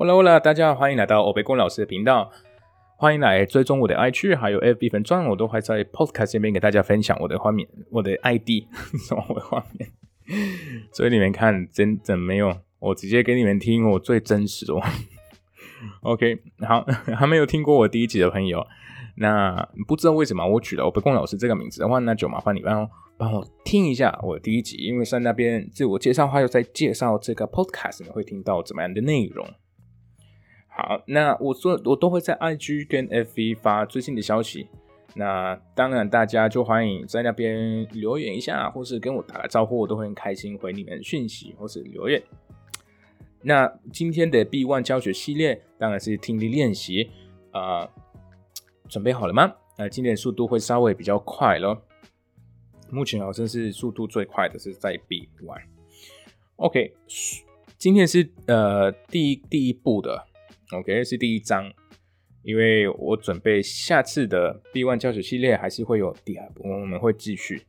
Hola Hola，大家好，欢迎来到欧贝公老师的频道，欢迎来追踪我的 IG 还有 FB 粉钻，我都会在 Podcast 这边给大家分享我的画面，我的 ID 什么我的画面，所以你们看真真没有，我直接给你们听我最真实的。OK，好，还没有听过我第一集的朋友，那不知道为什么我取了欧贝公老师这个名字的话，那就麻烦你帮帮我听一下我第一集，因为在那边自我介绍还有在介绍这个 Podcast，你会听到怎么样的内容。好，那我说我都会在 IG 跟 FV 发最新的消息。那当然，大家就欢迎在那边留言一下，或是跟我打个招呼，我都会很开心回你们讯息或是留言。那今天的 B One 教学系列当然是听力练习啊，准备好了吗？那今天速度会稍微比较快咯。目前好像是速度最快的是在 B One。OK，今天是呃第一第一步的。OK，是第一章，因为我准备下次的 B One 教学系列还是会有第二部，我们会继续。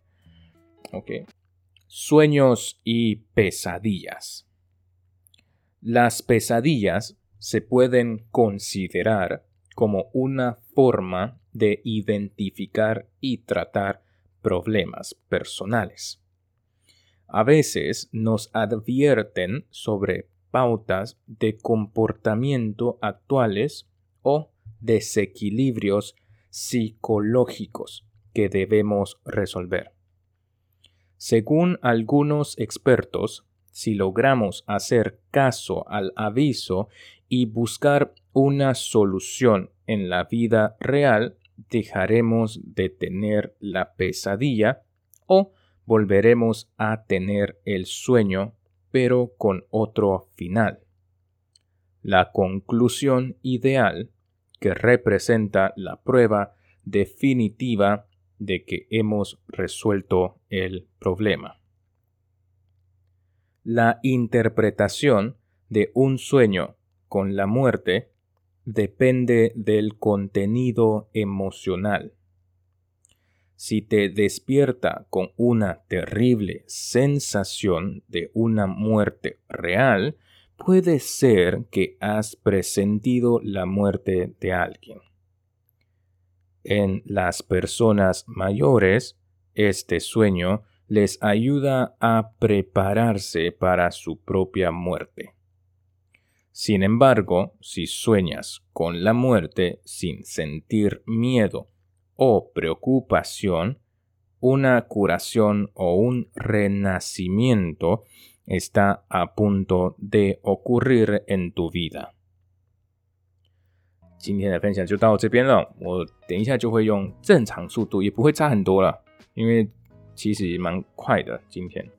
OK，sueños y pesadillas. Las pesadillas se pueden considerar como una forma de identificar y tratar problemas personales. A veces nos advierten sobre pautas de comportamiento actuales o desequilibrios psicológicos que debemos resolver. Según algunos expertos, si logramos hacer caso al aviso y buscar una solución en la vida real, dejaremos de tener la pesadilla o volveremos a tener el sueño pero con otro final. La conclusión ideal que representa la prueba definitiva de que hemos resuelto el problema. La interpretación de un sueño con la muerte depende del contenido emocional si te despierta con una terrible sensación de una muerte real, puede ser que has presentido la muerte de alguien. En las personas mayores, este sueño les ayuda a prepararse para su propia muerte. Sin embargo, si sueñas con la muerte sin sentir miedo o preocupación, una curación o un renacimiento está a punto de ocurrir en tu vida。今天的分享就到这边了，我等一下就会用正常速度，也不会差很多了，因为其实也蛮快的。今天，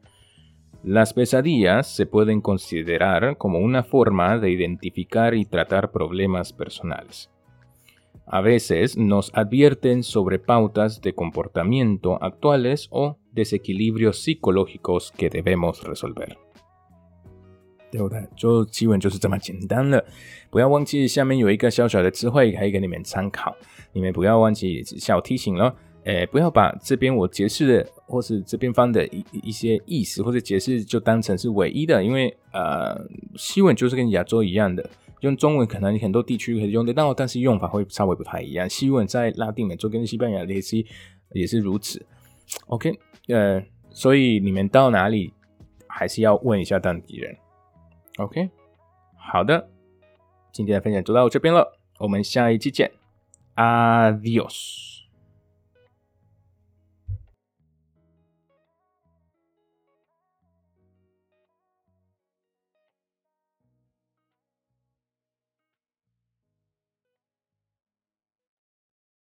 Las pesadillas se pueden considerar como una forma de identificar y tratar problemas personales. A veces nos advierten sobre pautas de comportamiento actuales o desequilibrios psicológicos que debemos resolver。对不对？就基本就是这么简单了。不要忘记下面有一个小小的词汇可以给你们参考。你们不要忘记小提醒了。诶，不要把这边我解释的或是这边方的一一些意思或者解释就当成是唯一的，因为呃，西文就是跟亚洲一样的。用中文可能很多地区可以用得到，但是用法会稍微不太一样。西文在拉丁美洲跟西班牙联系也是如此。OK，呃，所以你们到哪里还是要问一下当地人。OK，好的，今天的分享就到这边了，我们下一期见，Adios。